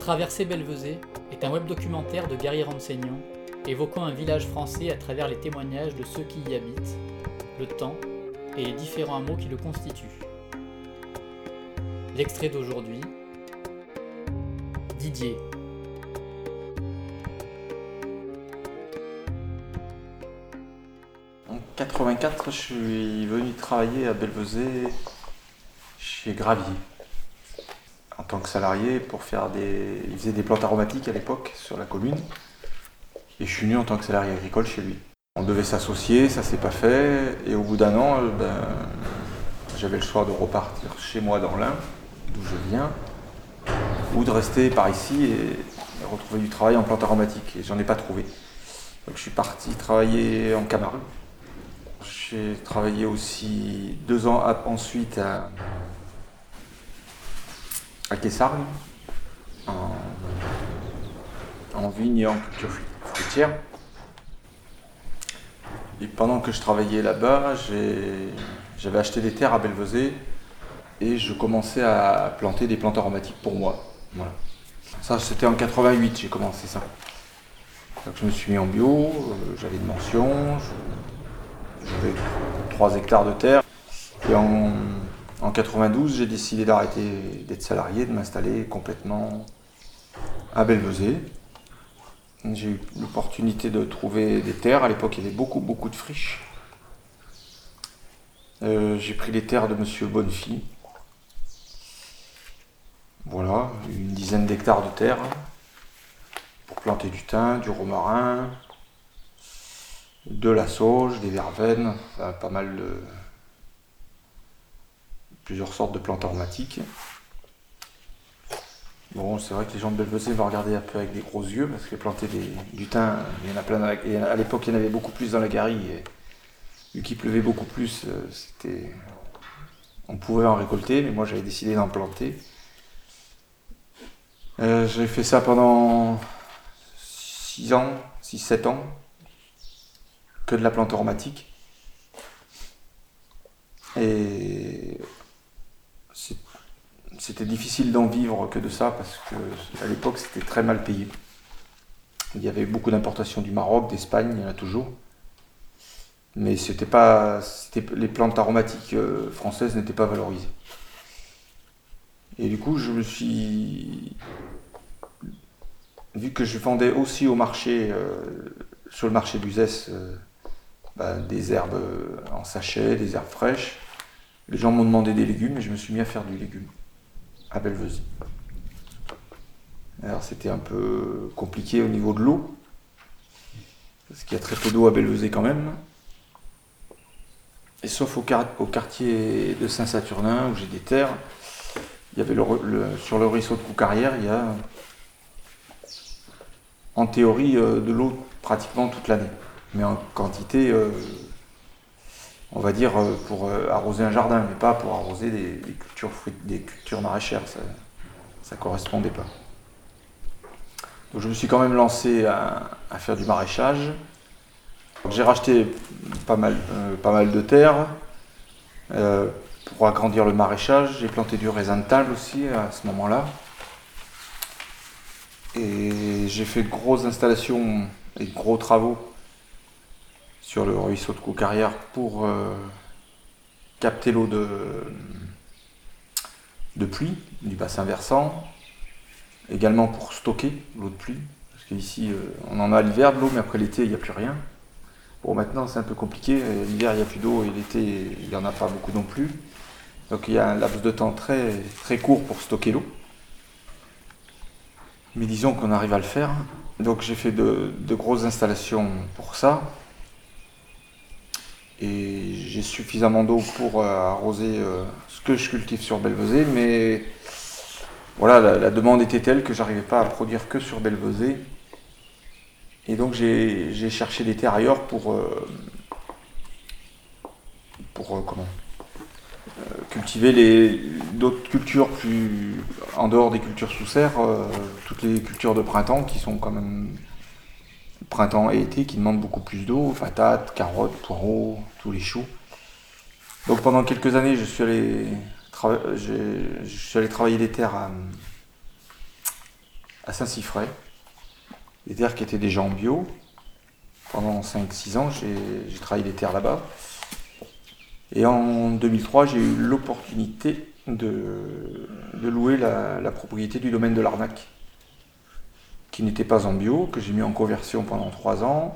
Traverser Belvezé est un web documentaire de Gary Renseignant évoquant un village français à travers les témoignages de ceux qui y habitent, le temps et les différents hameaux qui le constituent. L'extrait d'aujourd'hui Didier. En 84, je suis venu travailler à Belvezé chez Gravier tant que salarié pour faire des. Il faisait des plantes aromatiques à l'époque sur la commune. Et je suis venu en tant que salarié agricole chez lui. On devait s'associer, ça s'est pas fait. Et au bout d'un an, euh, ben, j'avais le choix de repartir chez moi dans l'Ain, d'où je viens, ou de rester par ici et retrouver du travail en plantes aromatiques. Et j'en ai pas trouvé. Donc je suis parti travailler en Camargue. J'ai travaillé aussi deux ans ensuite à, à Kessargues, en, en vigne et en culture fruitière. Et pendant que je travaillais là-bas, j'avais acheté des terres à Belvezé et je commençais à planter des plantes aromatiques pour moi. Voilà. Ça, c'était en 88, j'ai commencé ça. Donc, je me suis mis en bio, euh, j'avais une mention, j'avais 3 hectares de terre. Et en, en 92, j'ai décidé d'arrêter d'être salarié, de m'installer complètement à Belvezé. J'ai eu l'opportunité de trouver des terres. À l'époque, il y avait beaucoup, beaucoup de friches. Euh, j'ai pris les terres de Monsieur Bonnefille. Voilà, une dizaine d'hectares de terre pour planter du thym, du romarin, de la sauge, des verveines, pas mal de. Plusieurs sortes de plantes aromatiques. Bon, c'est vrai que les gens de Belvezé vont regarder un peu avec des gros yeux parce que planter des, du thym, il y en a plein. À l'époque, il y en avait beaucoup plus dans la Garie. Et vu qu'il pleuvait beaucoup plus, euh, c'était. On pouvait en récolter, mais moi j'avais décidé d'en planter. Euh, j'ai fait ça pendant 6 ans, 6-7 ans, que de la plante aromatique. Et c'était difficile d'en vivre que de ça parce que à l'époque c'était très mal payé. Il y avait beaucoup d'importations du Maroc, d'Espagne, il y en a toujours. Mais c'était pas, les plantes aromatiques euh, françaises n'étaient pas valorisées. Et du coup, je me suis. Vu que je vendais aussi au marché, euh, sur le marché d'Uzès, euh, bah, des herbes en sachet, des herbes fraîches, les gens m'ont demandé des légumes et je me suis mis à faire du légume à Belvezé. Alors c'était un peu compliqué au niveau de l'eau, parce qu'il y a très peu d'eau à Belvezé quand même. Et sauf au, quar- au quartier de Saint-Saturnin où j'ai des terres, il y avait sur le ruisseau de Coucarrière, il y a en théorie euh, de l'eau pratiquement toute l'année, mais en quantité, euh, on va dire euh, pour euh, arroser un jardin, mais pas pour arroser des, cultures fruit- des cultures maraîchères, ça, ça correspondait pas. Donc je me suis quand même lancé à, faire du maraîchage. J'ai racheté pas mal, euh, de terres pour agrandir le maraîchage. J'ai planté du raisin de table aussi à ce moment-là. Et j'ai fait de grosses installations et de gros travaux sur le ruisseau de Coucarrière pour euh, capter l'eau de, de pluie du bassin versant. Également pour stocker l'eau de pluie. Parce qu'ici, euh, on en a l'hiver de l'eau, mais après l'été, il n'y a plus rien. Bon, maintenant, c'est un peu compliqué. L'hiver, il n'y a plus d'eau et l'été, il n'y en a pas beaucoup non plus. Donc, il y a un laps de temps très, très court pour stocker l'eau. Mais disons qu'on arrive à le faire. Donc, j'ai fait de, de grosses installations pour ça. Et j'ai suffisamment d'eau pour euh, arroser euh, ce que je cultive sur Belvezé, mais voilà, la, demande était telle que j'arrivais pas à produire que sur Belvezé. Et donc j'ai cherché des terres ailleurs pour, euh, pour comment cultiver d'autres cultures plus en dehors des cultures sous serre, toutes les cultures de printemps qui sont quand même printemps et été qui demandent beaucoup plus d'eau, patates, carottes, poireaux, tous les choux. Donc pendant quelques années, je suis allé, travailler les terres à, Saint-Siffray, des terres qui étaient déjà en bio. Pendant 5-6 ans, j'ai travaillé les terres là-bas. Et en 2003, j'ai eu l'opportunité de, louer la, propriété du domaine de l'Arnaque, qui n'était pas en bio, que j'ai mis en conversion pendant 3 ans.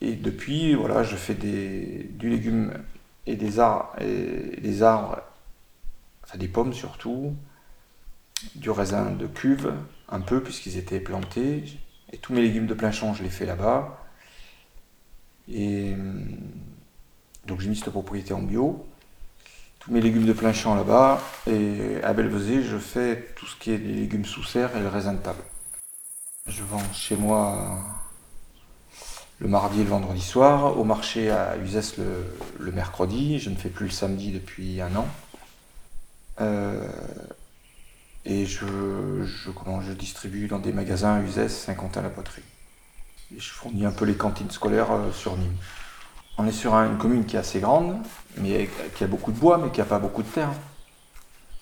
Et depuis, voilà, je fais des, du légume et des arbres, et des arbres, des pommes surtout, du raisin de cuve, un peu puisqu'ils étaient plantés. Et tous mes légumes de plein champ, je les fais là-bas. Et donc j'ai mis cette propriété en bio. Mes légumes de plein champ là-bas. Et à Belvezé, je fais tout ce qui est les légumes sous serre et le raisin de table. Je vends chez moi le mardi et le vendredi soir, au marché à Uzès le, mercredi. Je ne fais plus le samedi depuis un an. Euh, et je, distribue dans des magasins à Uzès, Saint-Quentin-la-Poterie. Et je fournis un peu les cantines scolaires euh, sur Nîmes. On est sur une commune qui est assez grande, mais qui a beaucoup de bois, mais qui n'a pas beaucoup de terre.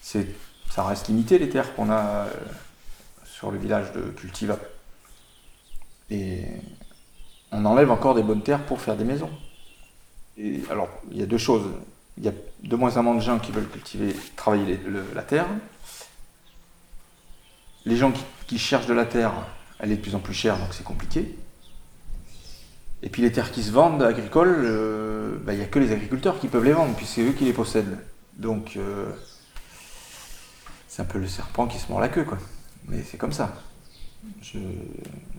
Ça reste limité les terres qu'on a euh, sur le village de Cultiva. Et on enlève encore des bonnes terres pour faire des maisons. Alors, il y a deux choses. Il y a de moins en moins de gens qui veulent cultiver, travailler la terre. Les gens qui, cherchent de la terre, elle est de plus en plus chère, donc c'est compliqué. Et puis les terres qui se vendent agricoles, euh, bah, il n'y a que les agriculteurs qui peuvent les vendre, puis c'est eux qui les possèdent. Donc euh, c'est un peu le serpent qui se mord la queue, quoi. Mais c'est comme ça. Je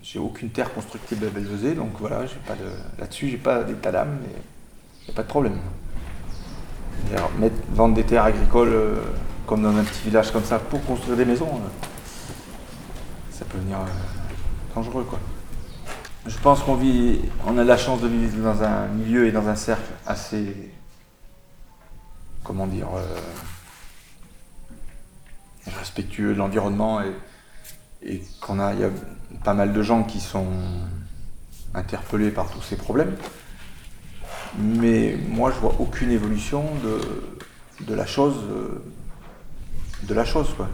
j'ai aucune terre constructible à Belvezé, donc voilà, là-dessus j'ai pas d'état d'âme, mais il n'y a pas de problème. vendre des terres agricoles euh, comme dans un petit village comme ça pour construire des maisons, ça peut venir dangereux quoi. Je pense qu'on vit, on a la chance de vivre dans un milieu et dans un cercle assez, comment dire, euh, respectueux de l'environnement et, et qu'on a, il y a pas mal de gens qui sont interpellés par tous ces problèmes. Mais moi, je vois aucune évolution de, de la chose, de la chose, quoi.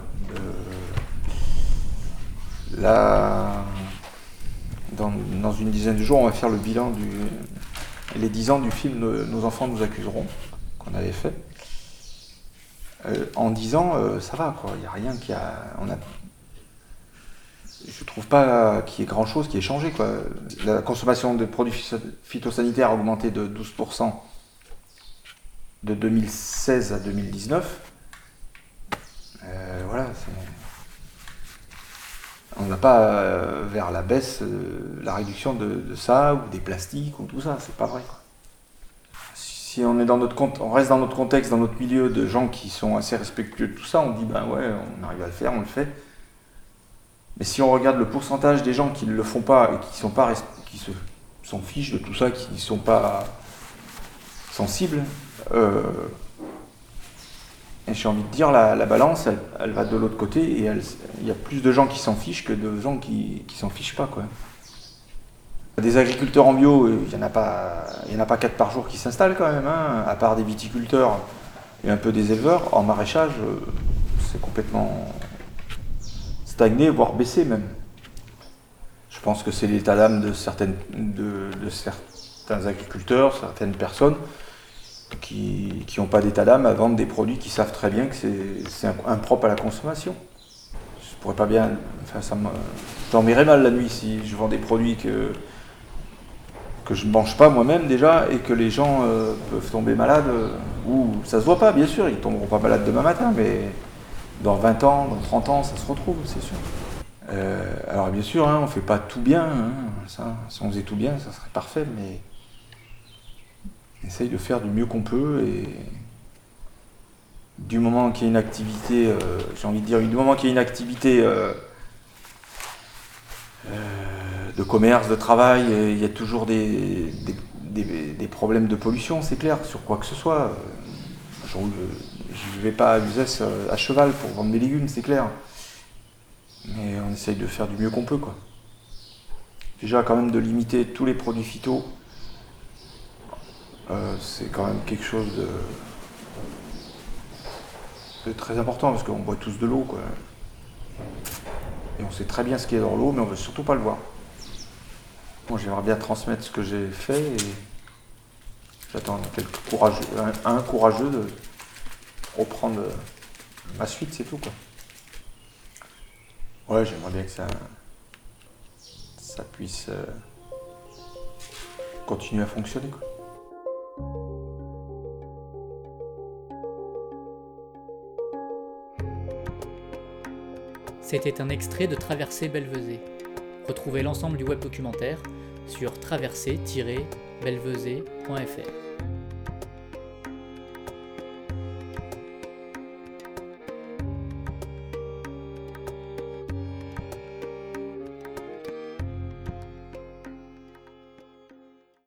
là, dans, une dizaine de jours, on va faire le bilan du, les 10 ans du film Nos enfants nous accuseront, qu'on avait fait. Euh, en 10 ans, euh, ça va, quoi. Il n'y a rien qui a. On a je trouve pas qu'il y ait grand chose qui ait changé. Quoi. La consommation de produits phytosanitaires a augmenté de 12% de 2016 à 2019. Euh, voilà, on ne va pas euh, vers la baisse, euh, la réduction de, ça, ou des plastiques, ou tout ça, c'est pas vrai. Si on, est dans notre on reste dans notre contexte, dans notre milieu de gens qui sont assez respectueux de tout ça, on dit ben ouais, on arrive à le faire, on le fait. Mais si on regarde le pourcentage des gens qui ne le font pas et qui sont pas qui se s'en fichent de tout ça, qui ne sont pas sensibles, euh, j'ai envie de dire, la, la balance, elle, va de l'autre côté et il y a plus de gens qui s'en fichent que de gens qui, s'en fichent pas. Quoi. Des agriculteurs en bio, il n'y en, a pas, il en a pas quatre par jour qui s'installent quand même, hein, à part des viticulteurs et un peu des éleveurs. En maraîchage, euh, c'est complètement stagné, voire baissé même. Je pense que c'est l'état d'âme de, certains agriculteurs, certaines personnes qui n'ont pas d'état d'âme à vendre des produits qui savent très bien que c'est impropre à la consommation. Je pourrais pas bien. Enfin, ça dormirais mal la nuit si je vends des produits que, que je ne mange pas moi-même déjà et que les gens euh, peuvent tomber malades. ou ça se voit pas, bien sûr, ils tomberont pas malades demain matin, mais dans 20 ans, dans 30 ans, ça se retrouve, c'est sûr. Euh, alors bien sûr, hein, on ne fait pas tout bien, hein, ça, si on faisait tout bien, ça serait parfait, mais essaye de faire du mieux qu'on peut et du moment qu'il y a une activité, euh, j'ai envie de dire, du moment qu'il y a une activité euh, de commerce, de travail, il y a toujours des, des, problèmes de pollution, c'est clair, sur quoi que ce soit je ne vais pas à Uzès euh, à cheval pour vendre mes légumes, c'est clair. Mais on essaye de faire du mieux qu'on peut. Quoi. Déjà, quand même, de limiter tous les produits phyto, euh, c'est quand même quelque chose de, très important parce qu'on boit tous de l'eau. Quoi. Et on sait très bien ce qui est dans l'eau, mais on veut surtout pas le voir. Moi, j'aimerais bien transmettre ce que j'ai fait et j'attends courageux, un, courageux de reprendre ma suite, c'est tout quoi. Ouais, j'aimerais bien que ça, ça puisse euh, continuer à fonctionner. C'était un extrait de Traversée Belvezé. Retrouvez l'ensemble du web documentaire sur traversée-belvezé.fr.